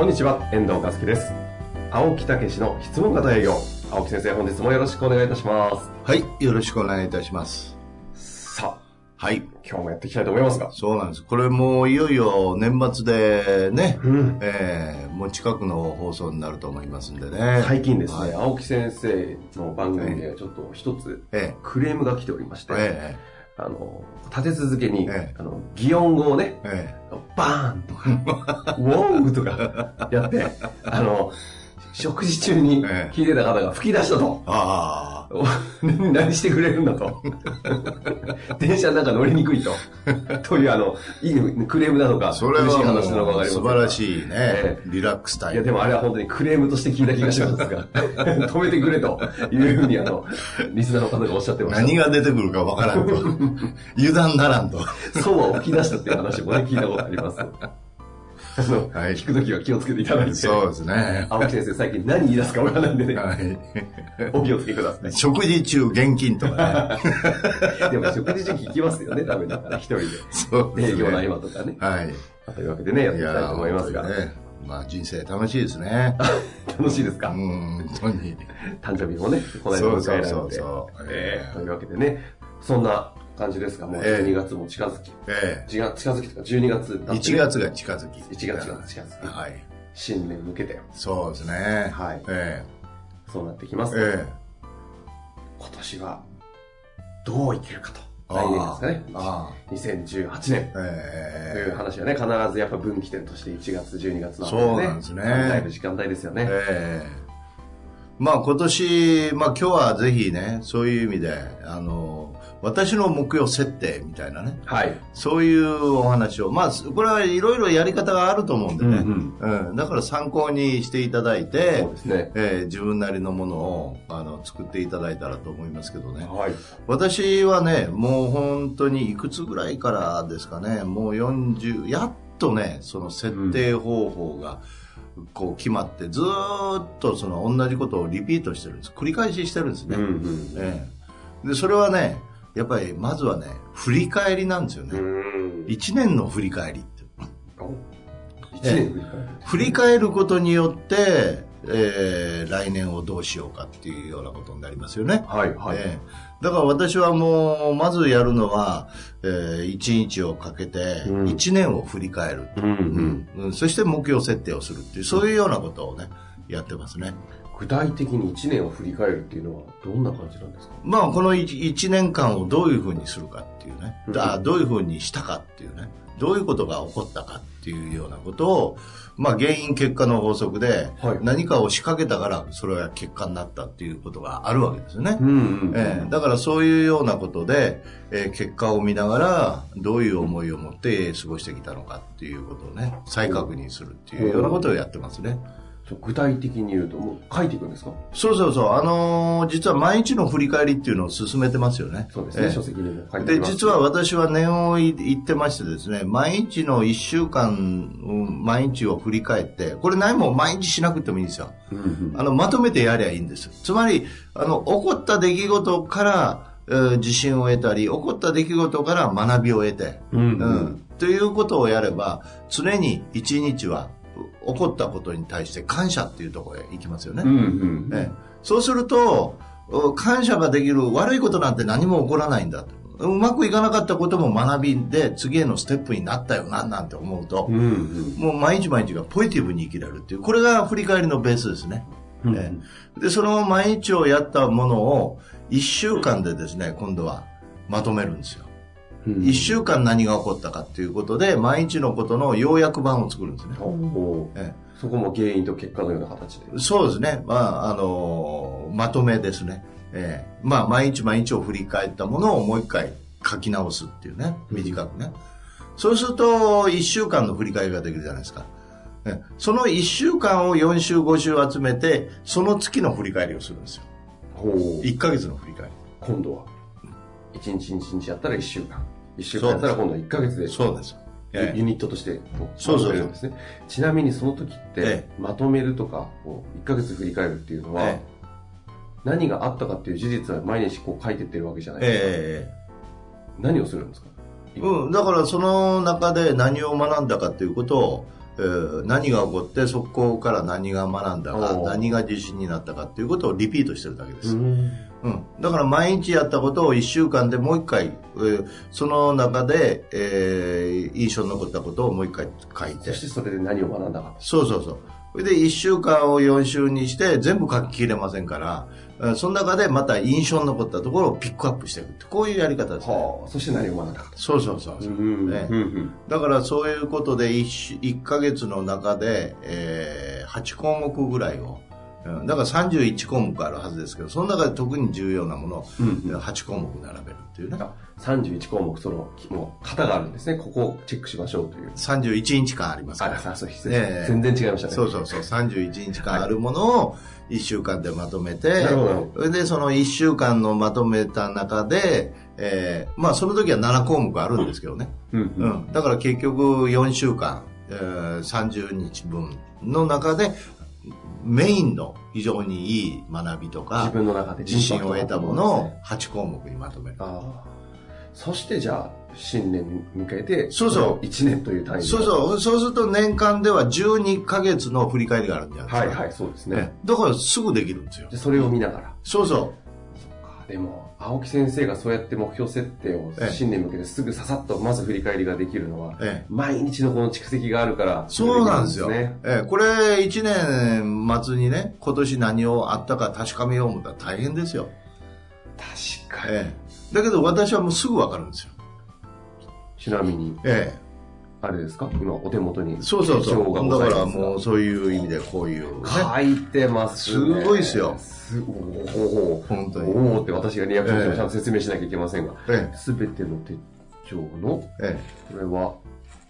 こんにちは、遠藤和樹です。青木武の質問型営業。青木先生、本日もよろしくお願いいたします。はい、よろしくお願いいたします。さあ、はい、今日もやっていきたいと思いますが。そうなんです。これもういよいよ年末でね、うんえーもう近くの放送になると思いますんでね。最近ですね、はい青木先生の番組でちょっと一つえクレームが来ておりまして、えあの、立て続けに、ええ。あの、擬音語をね、ええ。バーンとか、ウォングとかやって、あの、食事中にええ聞いてた方が吹き出したと。あお 何してくれるんだと。電車の中乗りにくいと。というあの、いいクレームなのか、あ、それは嬉しいも話なのかわかりませんう素晴らしいね、えリラックスタイいや、ム。でもあれは本当にクレームとして聞いた気がしますが、止めてくれというふうにあの、リスナーの方がおっしゃってました。何が出てくるかわからんと。油断ならんと。そうは起き出したっていう話もね、聞いたことあります。はい聞くときは気をつけていただいて。そうですね。青木先生、最近何言い出すかわからないんでね、はい。お気をつけください。食事中現金とかね。でも食事中聞きますよね、ダメだから、一人で。そうですね営業の合間とかね。はい。というわけでね、やっていきたいと思いますが。まあ人生楽しいですね。楽しいですか、うん、本当に。誕生日もね、この間迎えられて。そうそうそうそうええというわけでね、そんな感じですが、もうええ。12月も近づき、え近近づきとか12月えだってね1月が近づき。1月が近づき、はい。新年向けて、そうですね。はい。えそうなってきます。ええ。今年は、どう生きるかと。あ来年ですかね。あ2018年。えという話はね、必ずやっぱ分岐点として1月、12月のそうなんですね。だいぶ時間帯ですよね。ええ。まあ今年、まあ今日はぜひね、そういう意味で、あの、私の目標設定みたいなね、はい。そういうお話を、まあこれはいろいろやり方があると思うんでね、うんうんだから参考にしていただいてそう、ですね。ええ自分なりのものをあの作っていただいたらと思いますけどね。はい。私はね、もう本当にいくつぐらいからですかね、もう40、やっとね、その設定方法が、こう決まって、ずーっとその同じことをリピートしてるんです。繰り返ししてるんですね。うんうん。ええで、それはね、やっぱりまずはね、振り返りなんですよね。うん。1年の振り返りって。一年振り返る。ことによって、えー来年をどうしようかっていうようなことになりますよね。はい、はい。ええだから私はもう、まずやるのは、えー、一日をかけて、うん一年を振り返る、うんうん。うんそして目標設定をするっていう、そういうようなことをね、やってますね。具体的に1年を振り返るっていうのはどんな感じなんですか？まあ、この一一年間をどういうふうにするかっていうね、うんあどういうふうにしたかっていうね、どういうことが起こったかっていうようなことを、まあ、原因結果の法則で、はい。何かを仕掛けたから、それが結果になったっていうことがあるわけですよね。んうんええ。だからそういうようなことで、えー結果を見ながらどういう思いを持って過ごしてきたのかっていうことをね再確認するっていうようなことをやってますね。ちょ具体的に言うと、もう書いていくんですか？そうそうそう、あのー実は毎日の振り返りっていうのを進めてますよね。そうですね、ええ書籍にも書いてあで、ります。実は私は念を言ってましてですね、毎日の1週間、うん毎日を振り返って、これ何も毎日しなくてもいいんですよ。あの、まとめてやりゃいいんです。つまり、あの、起こった出来事から、えー自信を得たり、起こった出来事から学びを得て、うんうんうんということをやれば、常に一日は、起こったことに対して感謝っていうところへ行きますよね。うんうんええそうすると、お感謝ができる悪いことなんて何も起こらないんだと。うまくいかなかったことも学びで次へのステップになったよな、なんて思うとう、んうんもう毎日毎日がポジティブに生きられるっていう、これが振り返りのベースですね。うんええで、その毎日をやったものを1週間でですね、今度はまとめるんですよ。うん1週間何が起こったかっていうことで、毎日のことの要約版を作るんですね。そこも原因と結果のような形でえ。そうですね。まあ、あのまとめですね。ええまあ、毎日毎日を振り返ったものをもう一回書き直すっていうね。短くね。そうすると、1週間の振り返りができるじゃないですか。えその1週間を4週5週集めてその月の振り返りをするんですよほう。1ヶ月の振り返り今度は、1日1日やったら1週間。1週間やったら今度は1ヶ月で。そうです。ええ。ユニットとしてそうそうですね。ちなみにその時って、えまとめるとか、こう1ヶ月振り返るっていうのは、え何があったかっていう事実は毎日こう書いてってるわけじゃないですか。え何をするんですか？えうん、だからその中で何を学んだかっていうことを、えー何が起こってそこから何が学んだか何が自信になったかっていうことをリピートしてるだけです、うん。うん、だから毎日やったことを1週間でもう1回、えーその中で、えー印象に残ったことをもう1回書いて。そしてそれで何を学んだか。そうそうそう。それで1週間を4週にして全部書ききれませんからえーその中でまた印象に残ったところをピックアップしていくってこういうやり方ですね。はあ、そして何を学んだか。そうそうそうそう、うんねうんうん。だからそういうことで 1, 1ヶ月の中で、えー8項目ぐらいをうん。だから31項目あるはずですけどその中で特に重要なものをうんうん。8項目並べるっていうね。あ31項目、その、もう、型があるんですね。ここをチェックしましょうという。31日間ありますから。あ、さそう、ええ。全然違いましたね。そうそうそう。31日間あるものを1週間でまとめて、なるほどそれでその1週間のまとめた中で、えーまあその時は7項目あるんですけどね、うんううん。ん、だから結局4週間、えー30日分の中でメインの非常にいい学びとか自分の中で自信を得たものをインパクトがあるんですね。8項目にまとめる。ああ。そしてじゃあ、新年に向けて、そうそう。1年という単位でそうそう。そうすると年間では12ヶ月の振り返りがあるんじゃないですか、はいはい、そうですね。ねだからすぐできるんですよ。でそれを見ながら。そうそでも、青木先生がそうやって目標設定をええ新年に向けてすぐささっとまず振り返りができるのは、ええ毎日のこの蓄積があるから、そうなんですよ。ええこれ1年末にね、今年何をあったか確かめよう思ったら大変ですよ。確かに。ええだけど私はもうすぐわかるんですよ。ちなみに、えあれですか？今お手元にえそうそうそう。だからもうそういう意味でこういう、ね、書いてます、ね。すごいっすよすおお本当に。おおって私がリアクションしてええちゃんと説明しなきゃいけませんが、えすべての手帳の、えええこれは、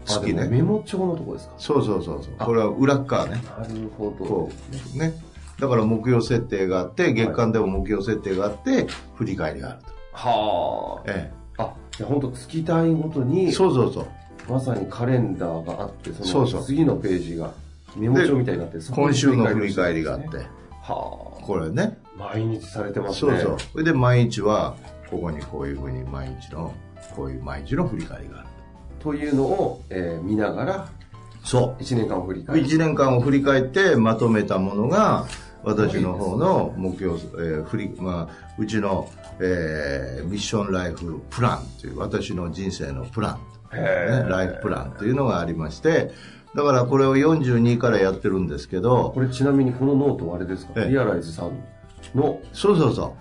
あ好きねメモ帳のとこですか？そうそうそうそう。あこれは裏っ側ね。なるほどこ。う。ね。だから目標設定があって、月間でも目標設定があって、振り返りがあると。はえあ。あ、じゃあ本当月単位ごとえに、そうそうそう。まさにカレンダーがあって、その次のページがメモ帳みたいになって、今週の振り返りがあって。はこれね。あ。毎日されてますね。そうそう。それで毎日は、ここにこういうふうに毎日の、こういう毎日の振り返りがある。というのを、えー見ながら、そ1年間を振りう。返る。1年間を振り返ってまとめたものが、私の方の目標、えー振り、まあ、うちの、えーミッションライフプランという、私の人生のプラン、ライフプランというのがありまして、だからこれを42からやってるんですけど、これちなみにこのノートはあれですか？ええリアライズさんの？そうそうそ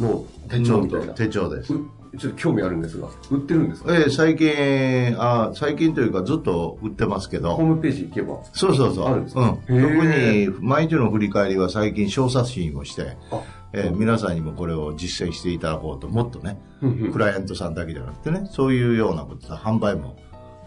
う。ノート、手帳みたいな。手帳です。うちょっと興味あるんですが、売ってるんですか？えー最近あ、最近というかずっと売ってますけど、ホームページ行けば？そうそうそう。あるんですか？うん。特に、毎日の振り返りは最近小冊子をして、あ、えー皆さんにもこれを実践していただこうと、もっとね、クライアントさんだけじゃなくてね、そういうようなことで販売も、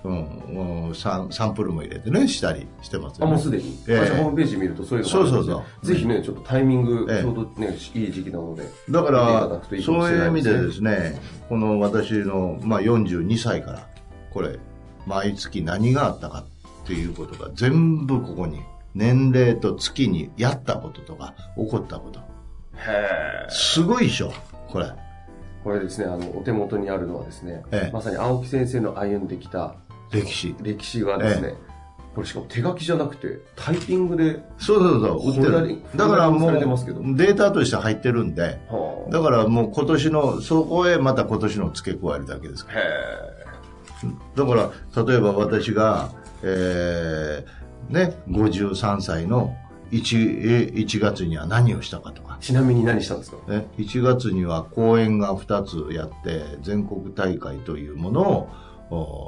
うんうんサン、サンプルも入れてね、したりしてますあ、よね、もうすでに？ええ私ホームページ見るとそういうのがあるそうそうそうぜひね、ちょっとタイミング、ええちょうどね、いい時期なので。だからいいかそういう意味でですね、この私の、まあ、42歳から、これ、毎月何があったかっていうことが全部ここに、年齢と月にやったこととか、起こったこと。へえ。すごいでしょ、これ。これですね、あの、お手元にあるのはですね、ええまさに青木先生の歩んできた歴史。歴史がですね、これしかも手書きじゃなくて、タイピングで、そうそうそう、売ってる。だからもう、データとして入ってるんで、はあだからもう今年の、そこへまた今年の付け加えるだけですから。へだから、例えば私が、えー、ね、53歳の 1, え1月には何をしたかとか、え。ちなみに何したんですか？ね、1月には公演が2つやって、全国大会というものをお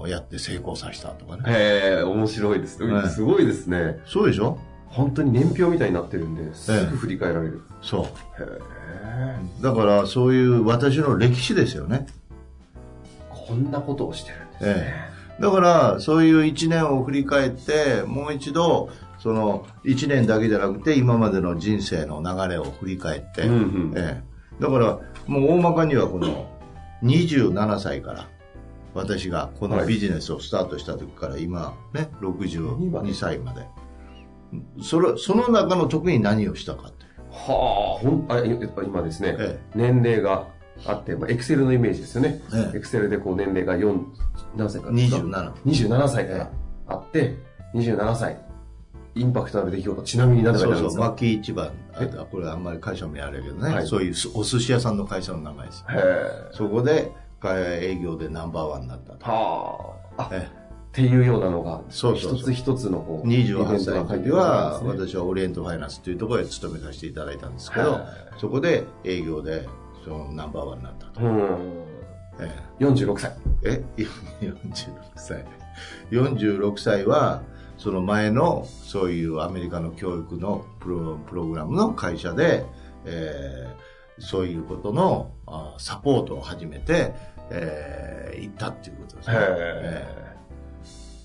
やって成功させたとかね。へえ、面白いです。はいすごいですね。そうでしょ？本当に年表みたいになってるんで、すぐ振り返られる。そう。へえ。だからそういう私の歴史ですよね。こんなことをしてるんですね。ええだから、そういう1年を振り返って、もう一度、その1年だけじゃなくて、今までの人生の流れを振り返って、うんうんええ、だから、もう大まかにはこの27歳から、私がこのビジネスをスタートした時から今ね、62歳まで。それ、その中の特に何をしたかって。はあ、ほん、あ、今ですね、え年齢があって、まあ、エクセルのイメージですよね。ええエクセルでこう年齢が4、何歳からですか？27。27歳からあって、27歳。インパクトある出来事、ちなみに何て書いてあるんですそうそう、か巻市場、あこれあんまり会社名あれやけどね、はいそういうすお寿司屋さんの会社の名前です。そこで、営業でナンバーワンになったと。はあ。あ、っえていうようなのが、そうそう一つ一つのこう、28歳の時は、私はオリエントファイナンスというところへ勤めさせていただいたんですけどはい、そこで営業でそのナンバーワンになったと。うん。え46歳。ええ46歳。46歳は、その前のそういうアメリカの教育のプロプログラムの会社で、えーそういうことのあサポートを始めて、えー行ったっていうことですね。えー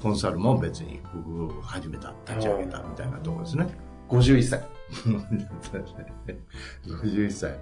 コンサルも別に僕始めた、立ち上げたみたいなところですね。51歳。51歳。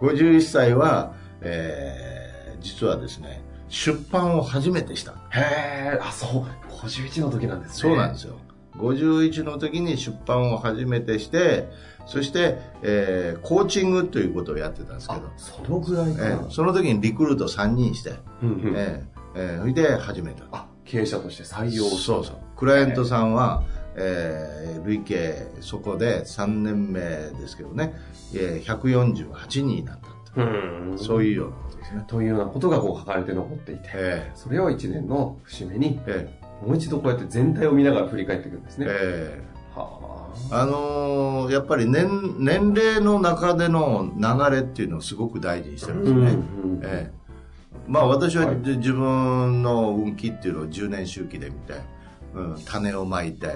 51歳は、えー実はですね、出版を初めてした。へえ、あ、そう。51の時なんですね。そうなんですよ。51の時に出版を初めてして、そして、えーコーチングということをやってたんですけあど、、そのぐらいえかな。ーその時にリクルート3人して、うんうんえーえーそれで始めた。あ、経営者として採用そうそう。クライアントさんは、えー累計そこで3年目ですけどね、えー148人になったと。うん。そういうようなことですね。というようなことがこう書かれて残っていて、えそれを1年の節目にー、えもう一度こうやって全体を見ながら振り返っていくんですーね。えはーあのーやっぱり年年齢の中での流れっていうのをすごく大事にしてあ。るんですね。うんええまあ私ははいじ自分の運気っていうのを10年周期で見て、うん、種をまいて、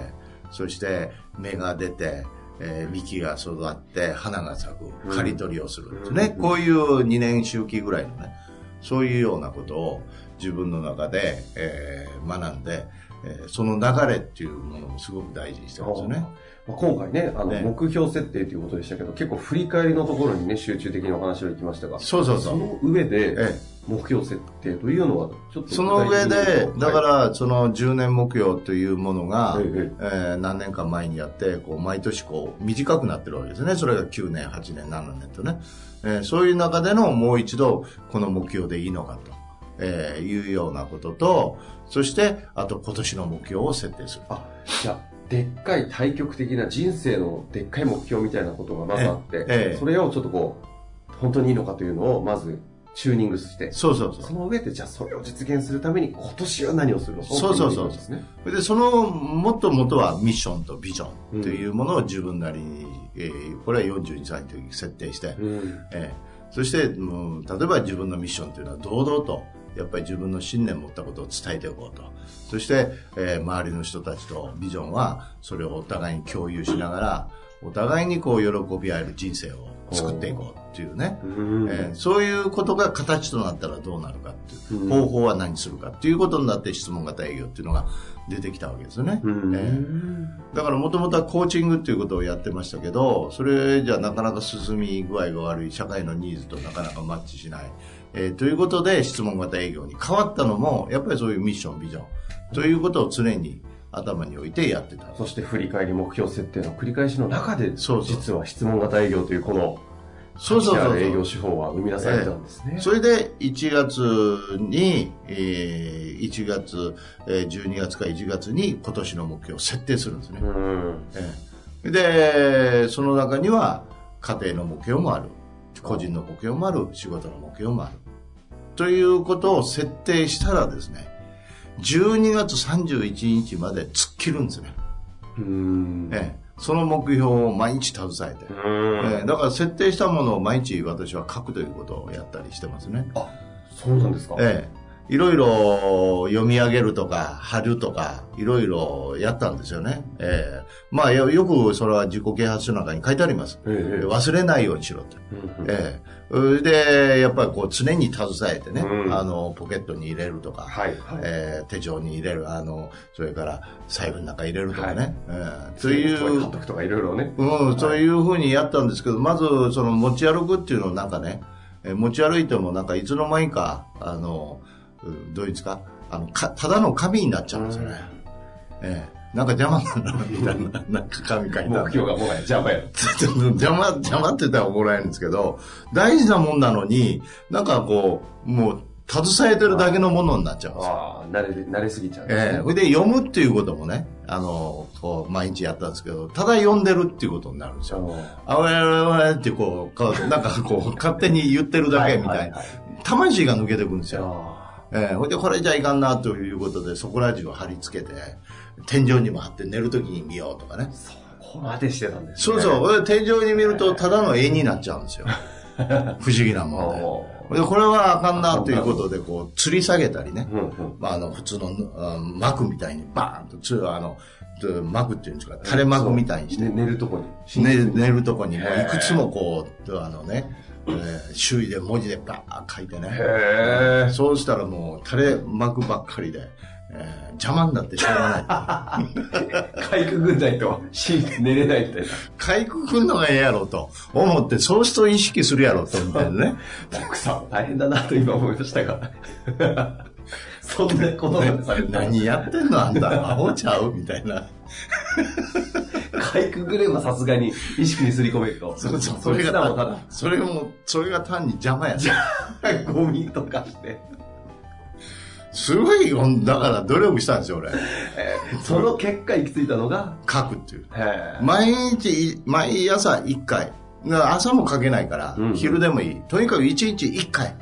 そして芽が出て、えー幹が育って、花が咲く、うん刈り取りをするんですね。うんこういう2年周期ぐらいのね、そういうようなことを自分の中で、えー学んで、えーその流れっていうものをすごく大事にしてますよね。今回ね、あの、ね目標設定ということでしたけど、結構振り返りのところにね、集中的にお話をいきましたが、そうそうそう。の上で、え目標設定というのは、ちょっとその上で、だかはいら、その10年目標というものが、えええー何年か前にやって、こう、毎年こう、短くなってるわけですね。それが9年、8年、7年とね。えーそういう中でのもう一度、この目標でいいのかと、えーいうようなことと、そして、あと今年の目標を設定する。あ、じゃあ、でっかい対極的な人生のでっかい目標みたいなことがまずあって、ええそれをちょっとこう、本当にいいのかというのをまずチューニングして、そうそうそ。そうの上でじゃあそれを実現するために今年は何をするの？かそうそうそうっていことですね。で、その、もっともとはミッションとビジョンというものを自分なりに、えーこれは42歳の時に設定して、うん。ええそして、もう例えば自分のミッションというのは堂々と、やっぱり自分の信念を持ったことを伝えていこうと。そして、えー周りの人たちとビジョンは、それをお互いに共有しながら、お互いにこう喜び合える人生を作っていこうっていうね。うんえーそういうことが形となったらどうなるかっていう、うん方法は何するかっていうことになって質問型営業っていうのが出てきたわけですよね。うんえーだからもともとはコーチングっていうことをやってましたけど、それじゃなかなか進み具合が悪い、社会のニーズとなかなかマッチしない。えーということで質問型営業に変わったのも、やっぱりそういうミッション、ビジョンということを常に頭に置いてやってた。そして振り返り目標設定の繰り返しの中で、そうそう実は質問型営業というこの、そうそうそう営業手法は生み出されたんですね。それで1月に、えー1月、えー12月か1月に今年の目標を設定するんですね。うん。ええで、その中には家庭の目標もある。個人の目標もある。仕事の目標もある。ということを設定したらですね、12月31日まで突っ切るんですね。うん。ええその目標を毎日携えて。うんええだから設定したものを毎日私は書くということをやったりしてますね。あ、そうなんですか？ええ、いろいろ読み上げるとか、貼るとか、いろいろやったんですよね。ええ。まあよ、よくそれは自己啓発書の中に書いてあります。ええ忘れないようにしろと。うんええ。で、やっぱりこう常に携えてね、うん。あの、ポケットに入れるとか、はいはい。えー手帳に入れる、あの、それから財布の中入れるとかね、はい。えーという監、督とかいろいろね。うん、そういうふうにやったんですけど、まず、その持ち歩くっていうのをなんかね、えー持ち歩いてもなんかい。つの間にか、あの、うんどういうんですか、あの、か、ただの紙になっちゃうんですよね。ええなんか邪魔になるみたいな、なんか紙書いてある。目標がもはや邪魔や。邪魔、邪魔って言ったら怒られるんですけど、大事なもんなのに、なんかこう、もう、携えてるだけのものになっちゃうんですよ。ああ、慣れ、慣れすぎちゃうんですねええそれで読むっていうこともね、あの、こう、毎日やったんですけど、ただ読んでるっていうことになるんですよ。あわやわやってこう、かなんかこう、勝手に言ってるだけみたいな。魂が抜けてくんですよ。あええほいで、これじゃいかんなということで、そこら中を貼り付けて、天井にも貼って寝るときに見ようとかね。あそこまでしてたんですね。そうそう。天井に見ると、ただの絵になっちゃうんですよ。不思議なもんで。でこれはあかんなということで、こう、吊り下げたりね。うんうん。まあ、あの、普通のあ幕みたいにバーンと、つあの、つ幕っていうんですか、垂れ幕みたいにして、ね寝るとこに。寝寝るとこにもへーいくつもこう、あのね、えー周囲で文字でバーッ書いてね。へえ。そうしたらもう垂れ幕ばっかりで、えー邪魔になってしょうがない。かいくぐんないと、し寝れないみたいな。かいくくんのがええやろと思って、そうすると意識するやろと、みたいなね。奥さん大変だなと今思いましたが。そんなことまでされてた何やってんのあんた、アホちゃう？みたいな。かいくぐればさすがに意識にすり込めると。そうそう、それがただ、それも、それが単に邪魔や。ゴミとかして。すごいよ、だから努力したんですよ、俺。その結果行き着いたのが、書くっていう。毎日、毎朝1回。朝も書けないから、うん昼でもいい。とにかく1日1回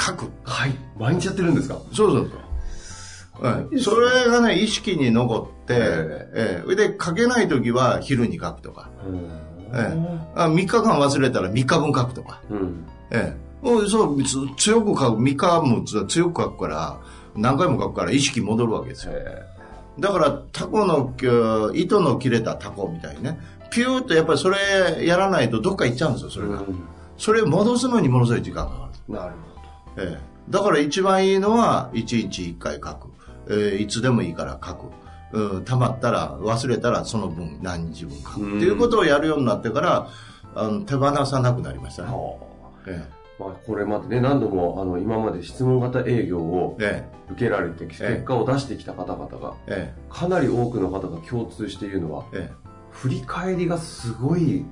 書く。はい。毎日やってるんですか？そうそうそう。はい、それがね、意識に残って、ええ。えで、書けないときは昼に書くとか、えあ3日間忘れたら3日分書くとか、うん。ええ。そう、つ強く書く、3日もつ強く書くから、何回も書くから意識戻るわけですよ。へだから、タコの、糸の切れたタコみたいにね、ピューっとやっぱりそれやらないとどっか行っちゃうんですよ、そえ。れが。うん。それ戻すのにものすごい時間がかかる。なるええ、だから一番いいのは1日1回書く、ええいつでもいいから書く、うん、たまったら忘れたらその分何日分書く、うんっていうことをやるようになってからあの手放さなくなりましたね、ほど。えまあ、これまでね、何度も、あの、今まで質問型営業をええ。受けられて、結果を出してきた方々が、え。かなり多くの方が共通しているのは、ええ。振り返りがすごい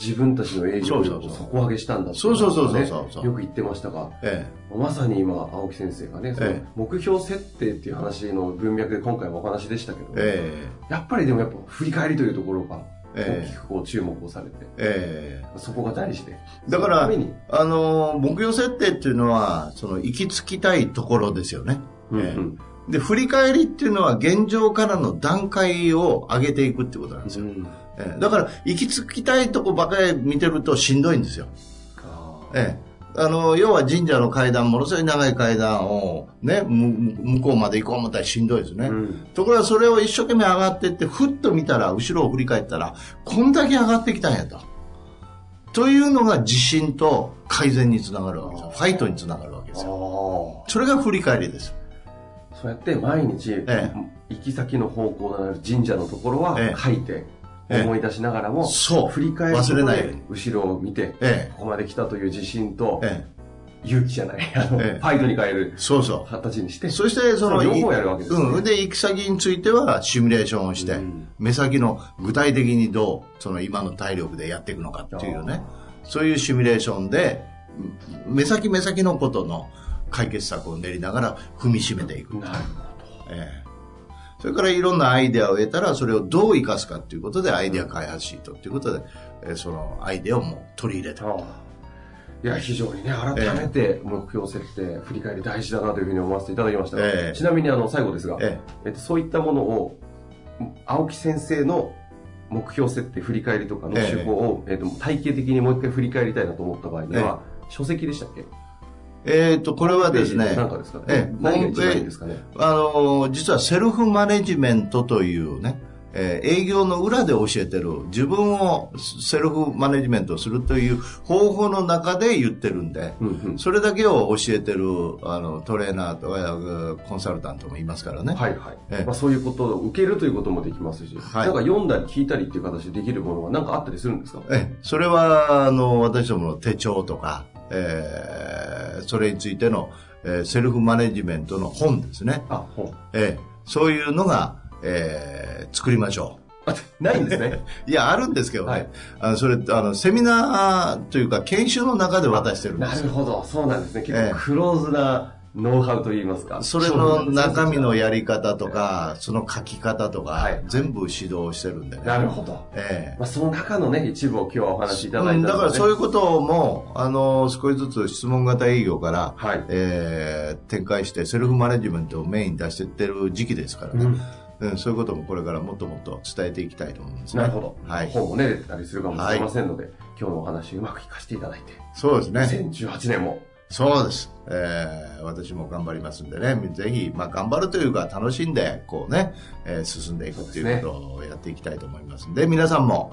自分たちの営業力を底上げしたんだそうそうそうそうよく言ってましたが、えまさに今、青木先生がね、目標設定っていう話の文脈で今回もお話でしたけど、ええ。やっぱりでもやっぱ振り返りというところがえ大きくこう注目をされて、ええ。そこが大事で。だからあの目標設定っていうのはその行き着きたいところですよね、うん。ええ。で振り返りっていうのは現状からの段階を上げていくってことなんですよ、うんええ。だから行き着きたいとこばかり見てるとしんどいんですよ。あええ、あの要は神社の階段ものすごい長い階段を、ね、む向こうまで行こう思ったらしんどいですね、ーうん。ところがそれを一生懸命上がっていってふっと見たら後ろを振り返ったらこんだけ上がってきたんやと。というのが自信と改善につながるわけですよ。ファイトにつながるわけですよ。あそれが振り返りです。ーそうやって毎日、え行き先の方向のある神社のところはええ。書いて、ええ思い出しながらも、そう。振り返る忘れない後ろを見て、えここまで来たという自信とえ、え。勇気じゃない、あの、ええ。ファイトに変えるえそうそう。形にして、そしてそのその両方やるわけですね。うん、で行き先についてはシミュレーションをして、うん。目先の具体的にどうその今の体力でやっていくのかっていうね。そういうシミュレーションでうん目先目先のことの解決策を練りながら踏みしめていく、なるええそれからいろんなアイデアを得たらそれをどう生かすかっていうことでアイデア開発シートっていうことで、えーそのアイデアをもう取り入れた。いや、非常にね、改めて目標設定、振り返り大事だなというふうに思わせていただきましたが、ええ。ちなみにあの、最後ですが、ええ。っと、そういったものを、青木先生の目標設定、振り返りとかのええ手法を、えっと、体系的にもう一回振り返りたいなと思った場合には、書籍でしたっけ？えっ、と、これはですね、なんかですかね？ええ何が一番いいんですかね？あの、実はセルフマネジメントというね、えー営業の裏で教えてる自分をセルフマネジメントするという方法の中で言ってるんで、うんうん。それだけを教えてるあのトレーナーとかコンサルタントもいますからね。はいはい。ええまあ、そういうことを受けるということもできますし、はいなんか読んだり聞いたりっていう形でできるものは何かあったりするんですか？ええそれはあの私どもの手帳とか、えーそれについての、えーセルフマネジメントの本ですね。あ、本。ええそういうのが、えー作りましょあ、ないんですね。う。いや、あるんですけどね。はいあのそれ、あの、セミナーというか、研修の中で渡してるんでなすよ。るほど。そうなんですね。結ええ構クローズなノウハウといいますか。それの中身のややり方とか、その書き方とか、はい全部指導してるんでね。なるほど。ええまあ、その中のね、一部を今日はお話しいただいたうんだからそういうことも、あの、少しずつ質問型営業から、はい。えー展開してセルフマネジメントをメインに出していってる時期ですからね、うんうんそういうこともこれからもっともっと伝えていきたいと思うんですね。なるほど。はい。本もね、出たりするかもしれませんので、今日のお話うまく聞かせていただいて、そうですね。2018年も、そうです。えー私も頑張りますんでね、ぜひ、まあ頑張るというか楽しんで、こうね、えー進んでいくっていうことをやっていきたいと思いますんで、皆さんも、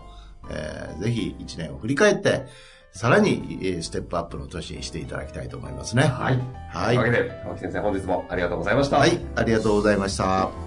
えーぜひ1年を振り返って、さらにえーステップアップの年にしていただきたいと思いますね。はい。はいというわけで、青木先生、本日もありがとうございました。はい、ありがとうございました。